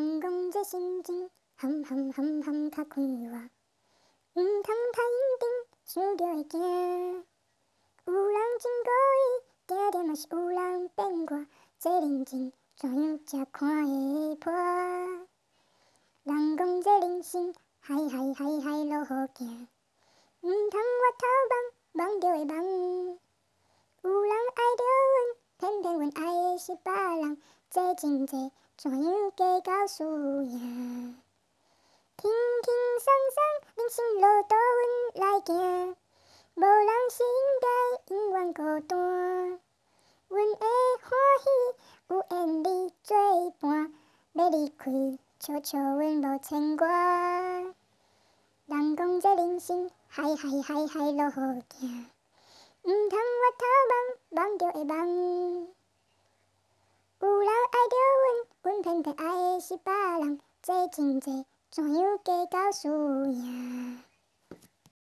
人讲这心情，含含含含较快活，毋通太认真，想着会惊。有人真故意，定定嘛是有人变卦，这人情怎样才看会破？人讲这人生，海海海海路好行，毋通越头望，望着会梦。有人爱着阮，偏偏阮爱的是别人，这情债怎样计较输赢？轻轻松松，人生路途阮来行，无人是应该永远孤单。阮会欢喜，有缘你作伴，要离开，笑笑阮无牵挂。人讲这人生，海海海海路好行，毋通越头望，望着会梦。有人爱着阮，爱的是别人，这情债怎样计较输赢？